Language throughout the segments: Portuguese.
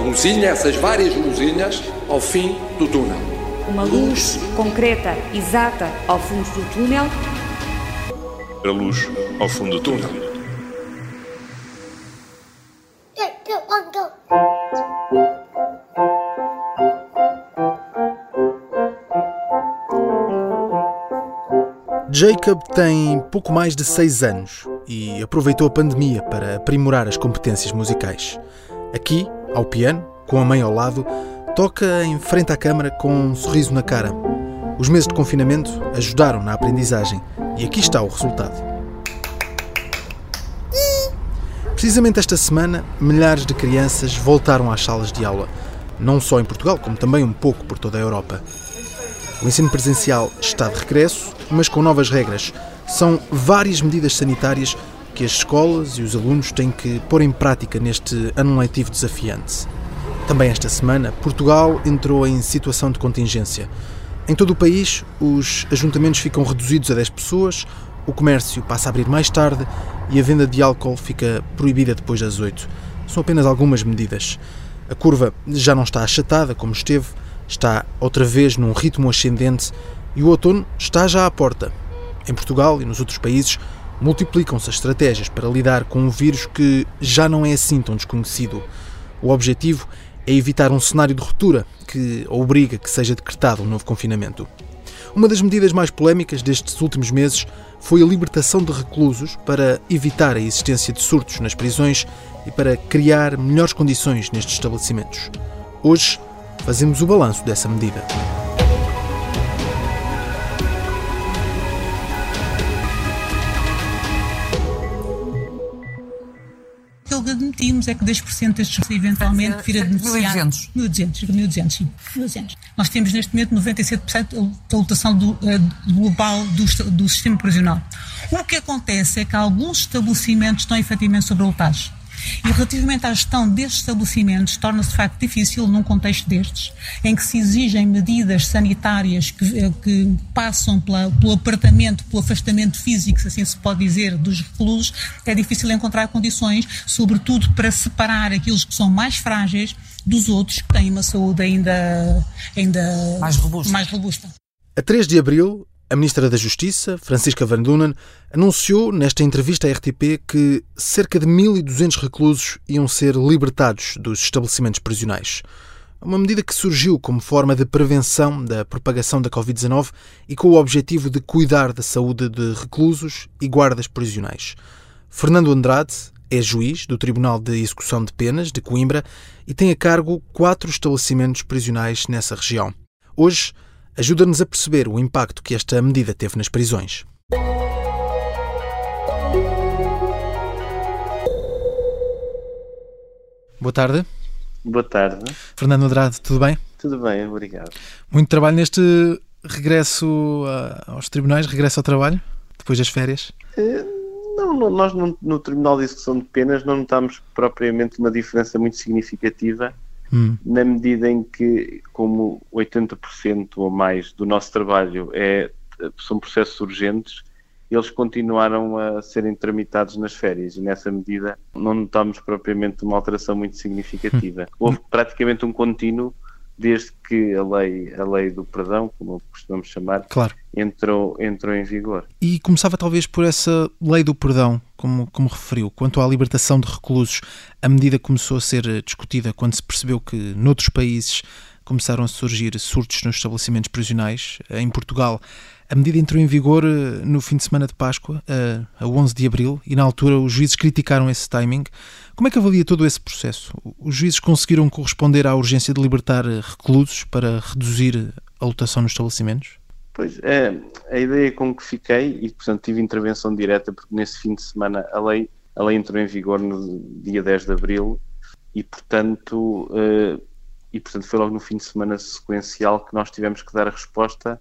luzinha, essas várias luzinhas, ao fim do túnel. Uma luz concreta, exata, ao fundo do túnel. A luz ao fundo do túnel. Jacob tem pouco mais de 6 anos e aproveitou a pandemia para aprimorar as competências musicais. Aqui, ao piano, com a mãe ao lado, toca em frente à câmara com um sorriso na cara. Os meses de confinamento ajudaram na aprendizagem e aqui está o resultado. Precisamente esta semana, milhares de crianças voltaram às salas de aula, não só em Portugal, como também um pouco por toda a Europa. O ensino presencial está de regresso, mas com novas regras. São várias medidas sanitárias que as escolas e os alunos têm que pôr em prática neste ano letivo desafiante. Também esta semana, Portugal entrou em situação de contingência. Em todo o país, os ajuntamentos ficam reduzidos a 10 pessoas, o comércio passa a abrir mais tarde e a venda de álcool fica proibida depois das 8. São apenas algumas medidas. A curva já não está achatada como esteve, está outra vez num ritmo ascendente e o outono está já à porta. Em Portugal e nos outros países multiplicam-se as estratégias para lidar com um vírus que já não é assim tão desconhecido. O objetivo é evitar um cenário de ruptura que obriga que seja decretado um novo confinamento. Uma das medidas mais polémicas destes últimos meses foi a libertação de reclusos para evitar a existência de surtos nas prisões e para criar melhores condições nestes estabelecimentos. Hoje, fazemos o balanço dessa medida. Aquilo que admitimos é que 10% destes eventualmente vir a beneficiar. 1.200. 1.200, 1.200, sim. 1.200. Nós temos neste momento 97% da lotação do, uh, global do, do sistema prisional. O que acontece é que alguns estabelecimentos estão efetivamente sobrelotados. E relativamente à gestão destes estabelecimentos, torna-se de facto difícil num contexto destes, em que se exigem medidas sanitárias que, eh, que passam pela, pelo apartamento, pelo afastamento físico, se assim se pode dizer, dos reclusos, é difícil encontrar condições, sobretudo para separar aqueles que são mais frágeis dos outros que têm uma saúde ainda, ainda mais robusta. Mais robusta. A 3 de abril, a Ministra da Justiça, Francisca Van Dunen, anunciou nesta entrevista à RTP que cerca de 1.200 reclusos iam ser libertados dos estabelecimentos prisionais. Uma medida que surgiu como forma de prevenção da propagação da Covid-19 e com o objetivo de cuidar da saúde de reclusos e guardas prisionais. Fernando Andrade é juiz do Tribunal de Execução de Penas de Coimbra e tem a cargo quatro estabelecimentos prisionais nessa região. Hoje, ajuda-nos a perceber o impacto que esta medida teve nas prisões. Boa tarde. Boa tarde. Fernando Andrade, tudo bem? Tudo bem, obrigado. Muito trabalho neste regresso aos tribunais, regresso ao trabalho, depois das férias? Não, nós no, no Tribunal de Execução de Penas não notamos propriamente uma diferença muito significativa hum. na medida em que, como 80% ou mais do nosso trabalho é, são processos urgentes, eles continuaram a serem tramitados nas férias e nessa medida não notamos propriamente uma alteração muito significativa. Hum. Houve praticamente um contínuo desde que a lei, a lei do perdão, como costumamos chamar, claro. entrou, entrou em vigor. E começava talvez por essa lei do perdão, como, como referiu, quanto à libertação de reclusos, a medida começou a ser discutida quando se percebeu que noutros países começaram a surgir surtos nos estabelecimentos prisionais. Em Portugal, a medida entrou em vigor eh, no fim de semana de Páscoa, a 11 de abril, e na altura os juízes criticaram esse timing. Como é que avalia todo esse processo? Os juízes conseguiram corresponder à urgência de libertar reclusos para reduzir a lotação nos estabelecimentos? Pois, é, a ideia com que fiquei, e portanto tive intervenção direta, porque nesse fim de semana a lei, a lei entrou em vigor no dia 10 de abril, e portanto, e portanto foi logo no fim de semana sequencial que nós tivemos que dar a resposta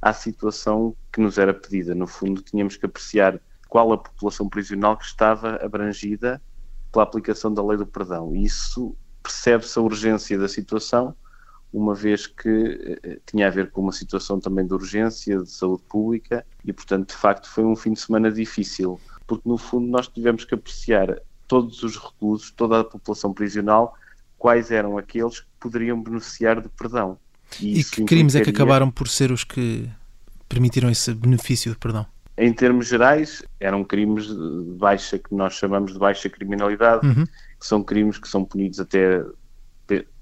à situação que nos era pedida. No fundo, tínhamos que apreciar qual a população prisional que estava abrangida pela aplicação da lei do perdão. E isso percebe-se a urgência da situação, uma vez que eh, tinha a ver com uma situação também de urgência, de saúde pública, e portanto, de facto, foi um fim de semana difícil, porque no fundo nós tivemos que apreciar todos os reclusos, toda a população prisional, quais eram aqueles que poderiam beneficiar do perdão. E, e que crimes é que acabaram por ser os que permitiram esse benefício de perdão? Em termos gerais, eram crimes de baixa, que nós chamamos de baixa criminalidade, uhum. que são crimes que são punidos até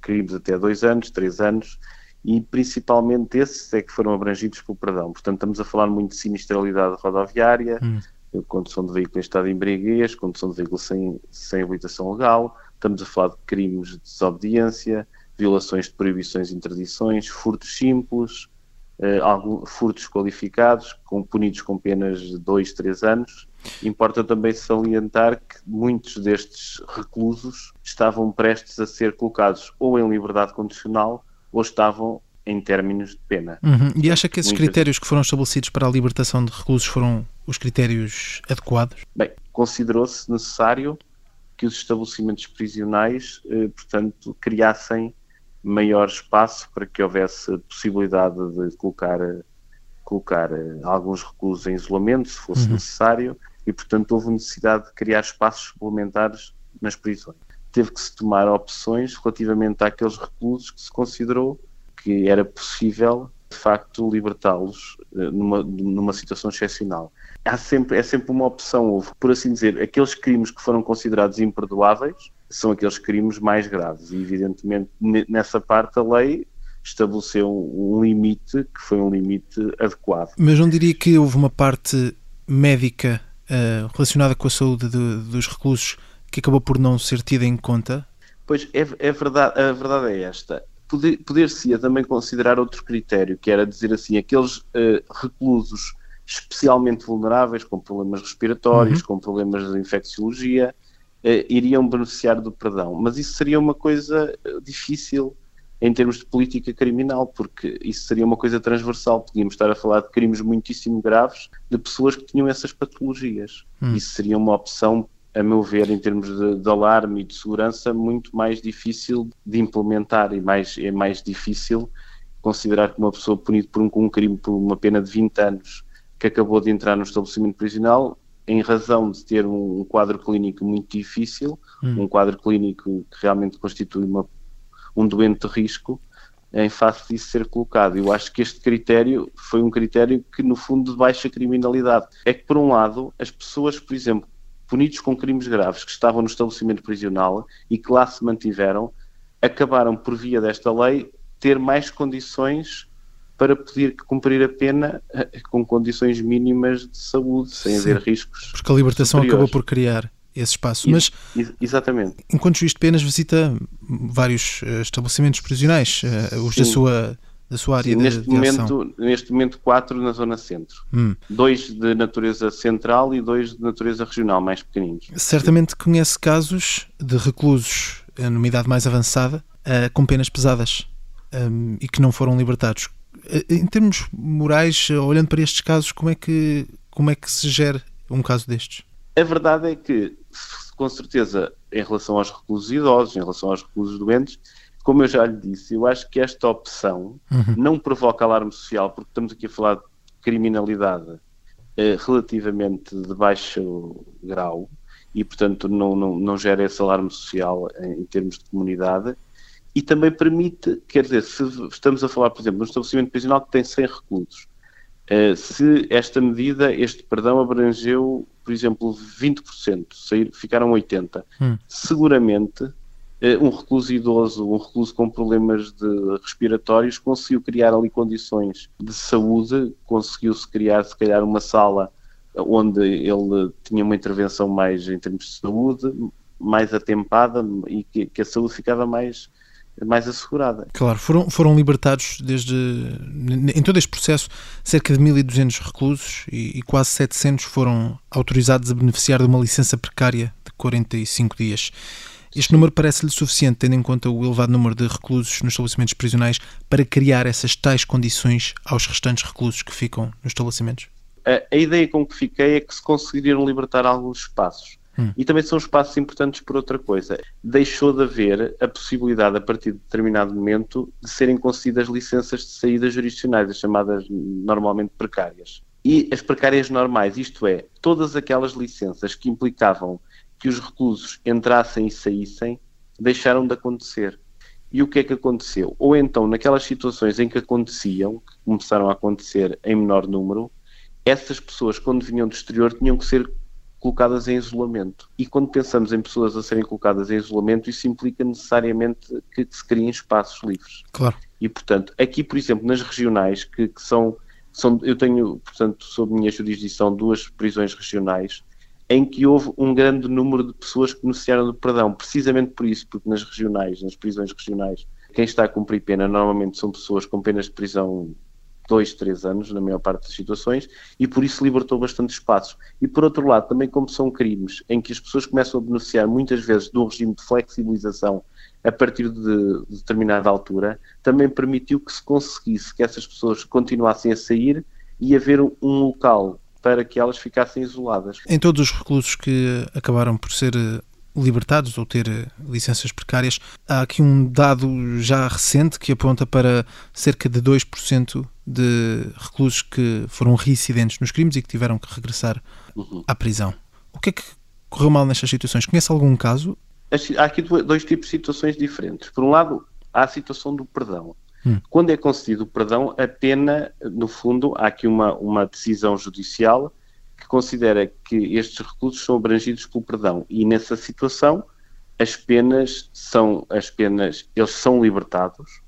crimes até dois anos, três anos, e principalmente esses é que foram abrangidos pelo perdão. Portanto, estamos a falar muito de sinistralidade rodoviária, uhum. condução de veículo em estado de embriaguez, condução de veículo sem, sem habilitação legal, estamos a falar de crimes de desobediência, violações de proibições e interdições, furtos simples, uh, algum, furtos qualificados, com, punidos com penas de 2, 3 anos. Importa também salientar que muitos destes reclusos estavam prestes a ser colocados ou em liberdade condicional ou estavam em términos de pena. Uhum. E acha que esses Muitas... critérios que foram estabelecidos para a libertação de reclusos foram os critérios adequados? Bem, considerou-se necessário que os estabelecimentos prisionais, eh, portanto, criassem maior espaço para que houvesse possibilidade de colocar, colocar eh, alguns reclusos em isolamento, se fosse uhum. necessário, e, portanto, houve necessidade de criar espaços suplementares nas prisões. Teve que se tomar opções relativamente àqueles reclusos que se considerou que era possível, de facto, libertá-los eh, numa, numa situação excepcional. Há sempre, é sempre uma opção, houve, por assim dizer, aqueles crimes que foram considerados imperdoáveis, são aqueles crimes mais graves. E, evidentemente, nessa parte, a lei estabeleceu um limite que foi um limite adequado. Mas não diria que houve uma parte médica uh, relacionada com a saúde de, dos reclusos que acabou por não ser tida em conta? Pois é, é verdade, a verdade é esta. Poder-se-ia também considerar outro critério, que era dizer assim, aqueles uh, reclusos especialmente vulneráveis, com problemas respiratórios, uhum. com problemas de infecciologia, eh, iriam beneficiar do perdão. Mas isso seria uma coisa eh, difícil em termos de política criminal, porque isso seria uma coisa transversal. Podíamos estar a falar de crimes muitíssimo graves de pessoas que tinham essas patologias. Hum. Isso seria uma opção, a meu ver, em termos de, de, alarme e de segurança, muito mais difícil de implementar e mais, é mais difícil considerar que uma pessoa punida por um, um crime por uma pena de 20 anos que acabou de entrar no estabelecimento prisional em razão de ter um quadro clínico muito difícil, hum. um quadro clínico que realmente constitui uma, um doente de risco, em face disso ser colocado. Eu acho que este critério foi um critério que, no fundo, de baixa criminalidade. É que, por um lado, as pessoas, por exemplo, punidos com crimes graves que estavam no estabelecimento prisional e que lá se mantiveram, acabaram, por via desta lei, ter mais condições para poder cumprir a pena eh, com condições mínimas de saúde, sem Sim, haver riscos. Porque a libertação superiores. acabou por criar esse espaço. Mas, exatamente. Enquanto juiz de penas, visita vários uh, estabelecimentos prisionais, uh, os da sua, da sua área Sim, de, neste de momento, ação. Neste momento, quatro na zona centro. Hum. Dois de natureza central e dois de natureza regional, mais pequeninos. Certamente conhece casos de reclusos numa idade mais avançada com penas pesadas um, e que não foram libertados. Eh, em termos morais, olhando para estes casos, como é que, como é que se gera um caso destes? A verdade é que, com certeza, em relação aos reclusos idosos, em relação aos reclusos doentes, como eu já lhe disse, eu acho que esta opção uhum. não provoca alarme social, porque estamos aqui a falar de criminalidade eh, relativamente de baixo grau e, portanto, não, não, não gera esse alarme social em, em termos de comunidade e também permite, quer dizer, se estamos a falar, por exemplo, de um estabelecimento prisional que tem 100 reclusos, uh, se esta medida, este perdão abrangeu, por exemplo, 20%, sair, ficaram 80%, hum. seguramente uh, um recluso idoso, um recluso com problemas de respiratórios, conseguiu criar ali condições de saúde, conseguiu-se criar, se calhar, uma sala onde ele tinha uma intervenção mais em termos de saúde, mais atempada e que, que a saúde ficava mais mais assegurada. Claro, foram, foram libertados desde em todo este processo cerca de 1.200 reclusos e, e, quase 700 foram autorizados a beneficiar de uma licença precária de 45 dias. Este número parece-lhe suficiente, tendo em conta o elevado número de reclusos nos estabelecimentos prisionais, para criar essas tais condições aos restantes reclusos que ficam nos estabelecimentos? A, a ideia com que fiquei é que se conseguiriam libertar alguns espaços Hum. E também são espaços importantes por outra coisa. Deixou de haver a possibilidade, a partir de determinado momento, de serem concedidas licenças de saída jurisdicionais, as chamadas normalmente precárias. E as precárias normais, isto é, todas aquelas licenças que implicavam que os reclusos entrassem e saíssem, deixaram de acontecer. E o que é que aconteceu? Ou então, naquelas situações em que aconteciam, que começaram a acontecer em menor número, essas pessoas, quando vinham do exterior, tinham que ser colocadas em isolamento. E quando pensamos em pessoas a serem colocadas em isolamento, isso implica necessariamente que, se criem espaços livres. Claro. E, portanto, aqui, por exemplo, nas regionais, que, que são, são. Eu tenho, portanto, sob minha jurisdição, duas prisões regionais em que houve um grande número de pessoas que beneficiaram do perdão, precisamente por isso, porque nas regionais, nas prisões regionais, quem está a cumprir pena normalmente são pessoas com penas de prisão dois, três anos, na maior parte das situações, e por isso libertou bastante espaço. E por outro lado, também como são crimes em que as pessoas começam a beneficiar muitas vezes do regime de flexibilização a partir de determinada altura, também permitiu que se conseguisse que essas pessoas continuassem a sair e haver um local para que elas ficassem isoladas. Em todos os reclusos que acabaram por ser eh, libertados ou ter eh, licenças precárias, há aqui um dado já recente que aponta para cerca de 2% de reclusos que foram reincidentes nos crimes e que tiveram que regressar uhum. à prisão. O que é que correu mal nestas situações? Conhece algum caso? Há aqui dois tipos de situações diferentes. Por um lado, há a situação do perdão. Hum. Quando é concedido o perdão, a pena, no fundo, há aqui uma, uma decisão judicial que considera que estes reclusos são abrangidos pelo perdão e nessa situação as penas são as penas eles são libertados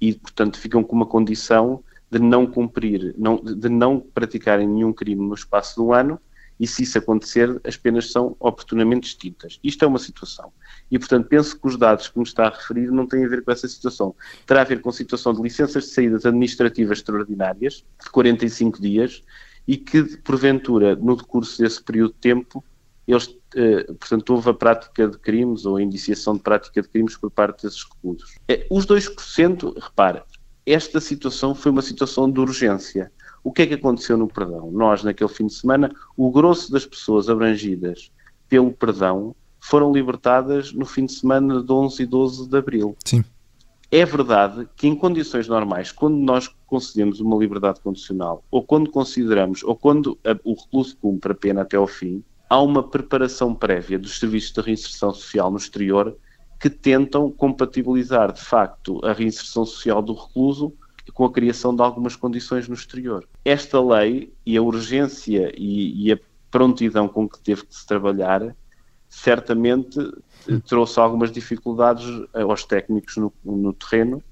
e portanto ficam com uma condição de não cumprir não, de não praticarem nenhum crime no espaço um ano e se isso acontecer as penas são oportunamente extintas. Isto é uma situação. E portanto penso que os dados que me está a referir não têm a ver com essa situação. Terá a ver com a situação de licenças de saídas administrativas extraordinárias de 45 dias e que, porventura, no decurso desse período de tempo, eles, eh, portanto, houve a prática de crimes ou a indiciação de prática de crimes por parte desses reclusos. Eh, os 2%, repara, esta situação foi uma situação de urgência. O que é que aconteceu no perdão? Nós, naquele fim de semana, o grosso das pessoas abrangidas pelo perdão foram libertadas no fim de semana de 11 e 12 de abril. Sim. É verdade que em condições normais, quando nós concedemos uma liberdade condicional, ou quando consideramos, ou quando a, o recluso cumpre a pena até ao fim, há uma preparação prévia dos serviços de reinserção social no exterior que tentam compatibilizar, de facto, a reinserção social do recluso com a criação de algumas condições no exterior. Esta lei e a urgência e, e a prontidão com que teve que se trabalhar certamente eh, trouxe algumas dificuldades eh, aos técnicos no, no, terreno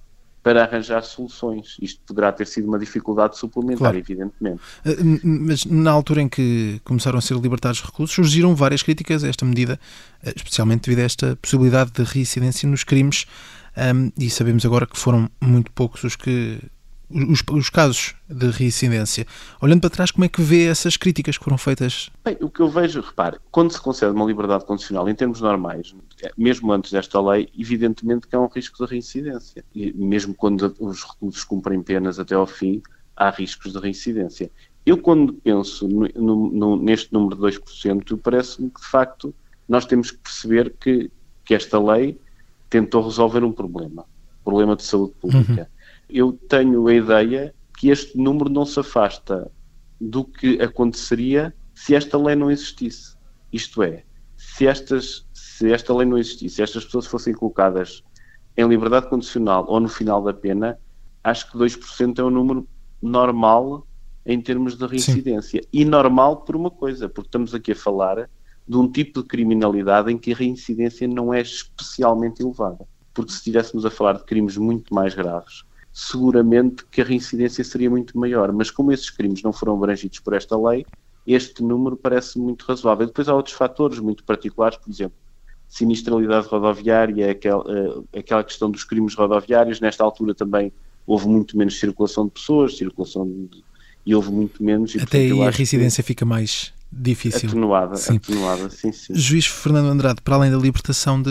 para arranjar soluções. Isto poderá ter sido uma dificuldade suplementar, claro. evidentemente. Eh, mas na altura em que começaram a ser libertados reclusos, surgiram várias críticas a esta medida, especialmente devido a esta possibilidade de reincidência nos crimes, e sabemos agora que foram muito poucos os que os, os, casos de reincidência. Olhando para trás, como é que vê essas críticas que foram feitas? Bem, o que eu vejo, repare, quando se concede uma liberdade condicional em termos normais, mesmo antes desta lei, evidentemente que há um risco de reincidência. E mesmo quando os reclusos cumprem penas até ao fim, há riscos de reincidência. Eu, quando penso no, no, no, neste número de 2%, parece-me que, de facto, nós temos que perceber que, que esta lei tentou resolver um problema, problema de saúde pública. Uhum eu tenho a ideia que este número não se afasta do que aconteceria se esta lei não existisse. Isto é, se, estas, se esta lei não existisse, se estas pessoas fossem colocadas em liberdade condicional ou no final da pena, acho que 2% é um número normal em termos de reincidência. Sim. E normal por uma coisa, porque estamos aqui a falar de um tipo de criminalidade em que a reincidência não é especialmente elevada. Porque se estivéssemos a falar de crimes muito mais graves, seguramente que a reincidência seria muito maior. Mas como esses crimes não foram abrangidos por esta lei, este número parece muito razoável. Depois há outros fatores muito particulares, por exemplo, sinistralidade rodoviária, aquela, eh, aquela questão dos crimes rodoviários. Nesta altura também houve muito menos circulação de pessoas, circulação de, e houve muito menos. E, Até aí a reincidência que... fica mais difícil. Atenuada, sim. atenuada, sim, sim. Juiz Fernando Andrade, para além da libertação de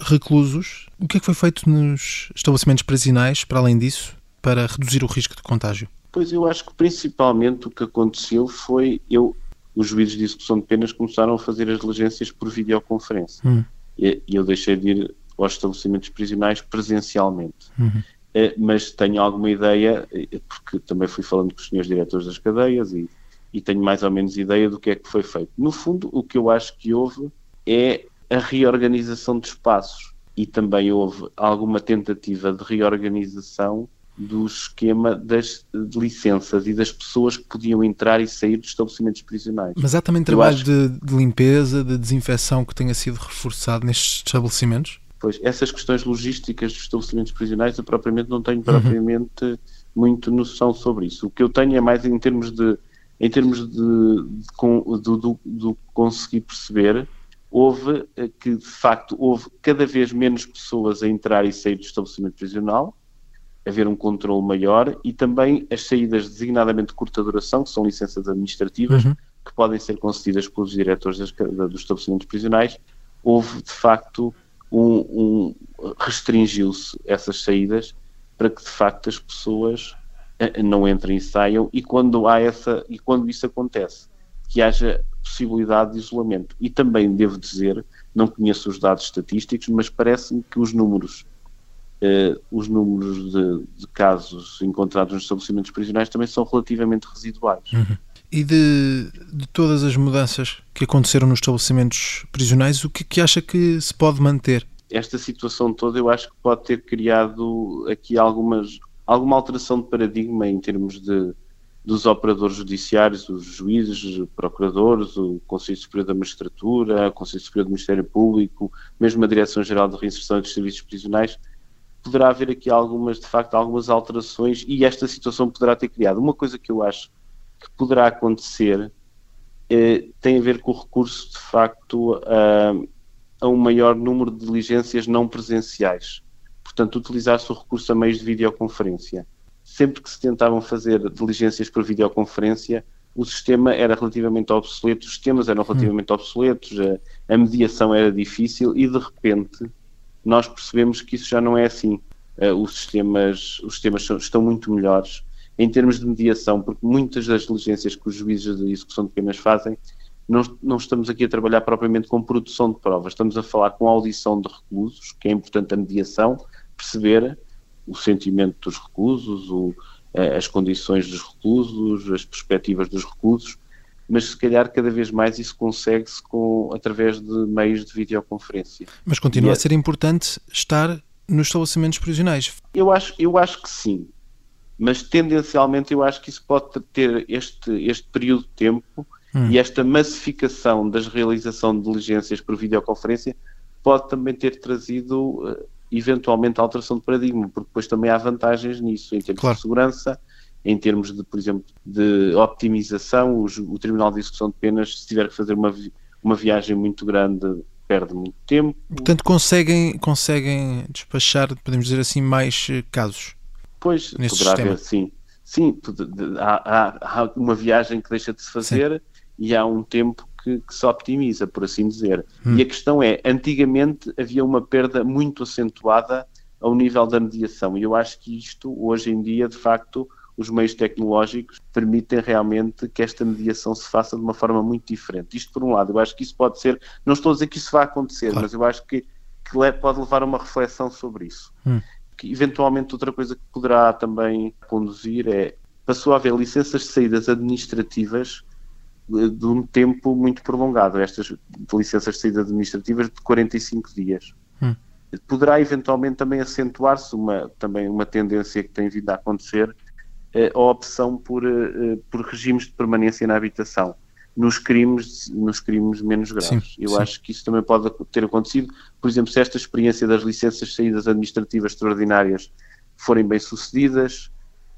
reclusos, o que é que foi feito nos estabelecimentos prisionais, para além disso, para reduzir o risco de contágio? Pois eu acho que principalmente o que aconteceu foi eu, os juízes de execução de penas começaram a fazer as diligências por videoconferência. Hum. E, eu deixei de ir aos estabelecimentos prisionais presencialmente. Uhum. Eh, mas tenho alguma ideia, eh, porque também fui falando com os senhores diretores das cadeias e e tenho mais ou menos ideia do que é que foi feito. No fundo, o que eu acho que houve é a reorganização de espaços. e também houve alguma tentativa de reorganização do esquema das licenças e das pessoas que podiam entrar e sair dos estabelecimentos prisionais. Mas há também trabalho acho... de, de, limpeza, de desinfecção que tenha sido reforçado nestes estabelecimentos? Pois, essas questões logísticas dos estabelecimentos prisionais eu propriamente não tenho propriamente uhum. muito noção sobre isso. O que eu tenho é mais em termos de em termos de, de, de, de, de conseguir perceber houve eh, que de facto houve cada vez menos pessoas a entrar e sair do estabelecimento prisional haver um controle maior e também as saídas designadamente de curta duração, que são licenças administrativas, uhum. que podem ser concedidas pelos diretores das, dos estabelecimentos prisionais, houve de facto um, um restringiu-se essas saídas para que de facto as pessoas não entrem e saiam e quando há essa e quando isso acontece que haja possibilidade de isolamento e também devo dizer não conheço os dados estatísticos mas parece-me que os números Uh, os números de, de, casos encontrados nos estabelecimentos prisionais também são relativamente residuais. Uhum. E de, de, todas as mudanças que aconteceram nos estabelecimentos prisionais, o que, que acha que se pode manter? Esta situação toda eu acho que pode ter criado aqui algumas, alguma alteração de paradigma em termos de, dos operadores judiciários, os juízes, procuradores, o Conselho Superior da Magistratura, o Conselho Superior do Ministério Público, mesmo a Direção-Geral de Reinserção e dos Serviços Prisionais, poderá haver aqui algumas, de facto, algumas alterações e esta situação poderá ter criado. Uma coisa que eu acho que poderá acontecer eh, tem a ver com o recurso, de facto, a, a um maior número de diligências não presenciais. Portanto, utilizar-se o recurso a meios de videoconferência. Sempre que se tentavam fazer diligências por videoconferência, o sistema era relativamente obsoleto, os sistemas eram relativamente hum. obsoletos, a, a mediação era difícil e, de repente, nós percebemos que isso já não é assim. Uh, os sistemas, os sistemas são, estão muito melhores em termos de mediação, porque muitas das diligências que os juízes de execução de penas fazem, não, não estamos aqui a trabalhar propriamente com produção de provas, estamos a falar com audição de reclusos, que é importante a mediação, perceber o sentimento dos reclusos, o, eh, as condições dos reclusos, as perspectivas dos reclusos, mas se calhar cada vez mais isso consegue-se com, através de meios de videoconferência. Mas continua e a ser importante estar nos estabelecimentos prisionais. Eu acho, eu acho que sim, mas tendencialmente eu acho que isso pode ter este, este período de tempo hum. e esta massificação das realização de diligências por videoconferência pode também ter trazido eventualmente alteração de paradigma, porque depois também há vantagens nisso, em termos claro. de segurança, em termos de, por exemplo, de optimização, o, o Tribunal de Execução de Penas, se tiver que fazer uma, uma viagem muito grande, perde muito tempo. Portanto, conseguem, conseguem despachar, podemos dizer assim, mais eh, casos? Pois, poderá sistema. haver, sim. Sim, há, há, há, uma viagem que deixa de se fazer sim. e há um tempo que, que, se optimiza, por assim dizer. Hum. E a questão é, antigamente havia uma perda muito acentuada ao nível da mediação e eu acho que isto, hoje em dia, de facto, os meios tecnológicos permitem realmente que esta mediação se faça de uma forma muito diferente. Isto por um lado, eu acho que isso pode ser, não estou a dizer que isso vai acontecer, claro. mas eu acho que, que pode levar a uma reflexão sobre isso. Hum. Que, eventualmente outra coisa que poderá também conduzir é, passou a haver licenças de saídas administrativas de um tempo muito prolongado, estas licenças de saída administrativas de 45 dias. Hum. Poderá eventualmente também acentuar-se uma, também uma tendência que tem vindo a acontecer, a opção por, eh, por regimes de permanência na habitação nos crimes, nos crimes menos graves. Sim, Eu sim. acho que isso também pode ter acontecido. Por exemplo, se esta experiência das licenças de saídas administrativas extraordinárias forem bem sucedidas, eh,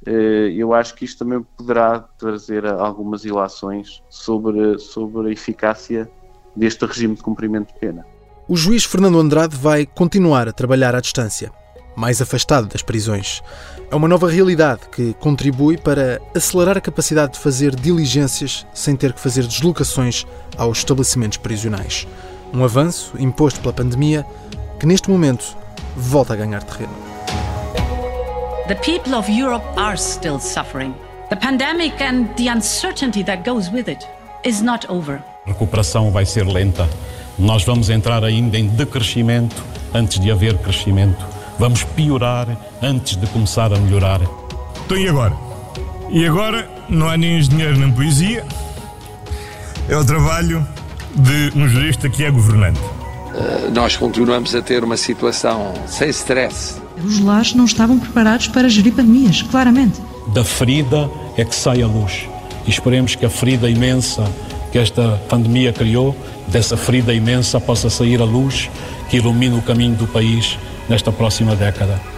eu acho que isto também poderá trazer algumas ilações sobre, sobre a eficácia deste regime de cumprimento de pena. O juiz Fernando Andrade vai continuar a trabalhar à distância mais afastado das prisões. É uma nova realidade que contribui para acelerar a capacidade de fazer diligências sem ter que fazer deslocações aos estabelecimentos prisionais. Um avanço imposto pela pandemia que neste momento volta a ganhar terreno. The people of Europe are still suffering. The pandemic and the uncertainty that goes with it is not over. A recuperação vai ser lenta. Nós vamos entrar ainda em decrescimento antes de haver crescimento. Vamos piorar antes de começar a melhorar. Então e agora? E agora não há nem engenheiro nem poesia. É o trabalho de um jurista que é governante. eh, nós continuamos a ter uma situação sem stress. Os lares não estavam preparados para gerir pandemias, claramente. Da ferida é que sai a luz. E esperemos que a ferida imensa que esta pandemia criou, dessa ferida imensa possa sair a luz que ilumine o caminho do país nesta próxima década.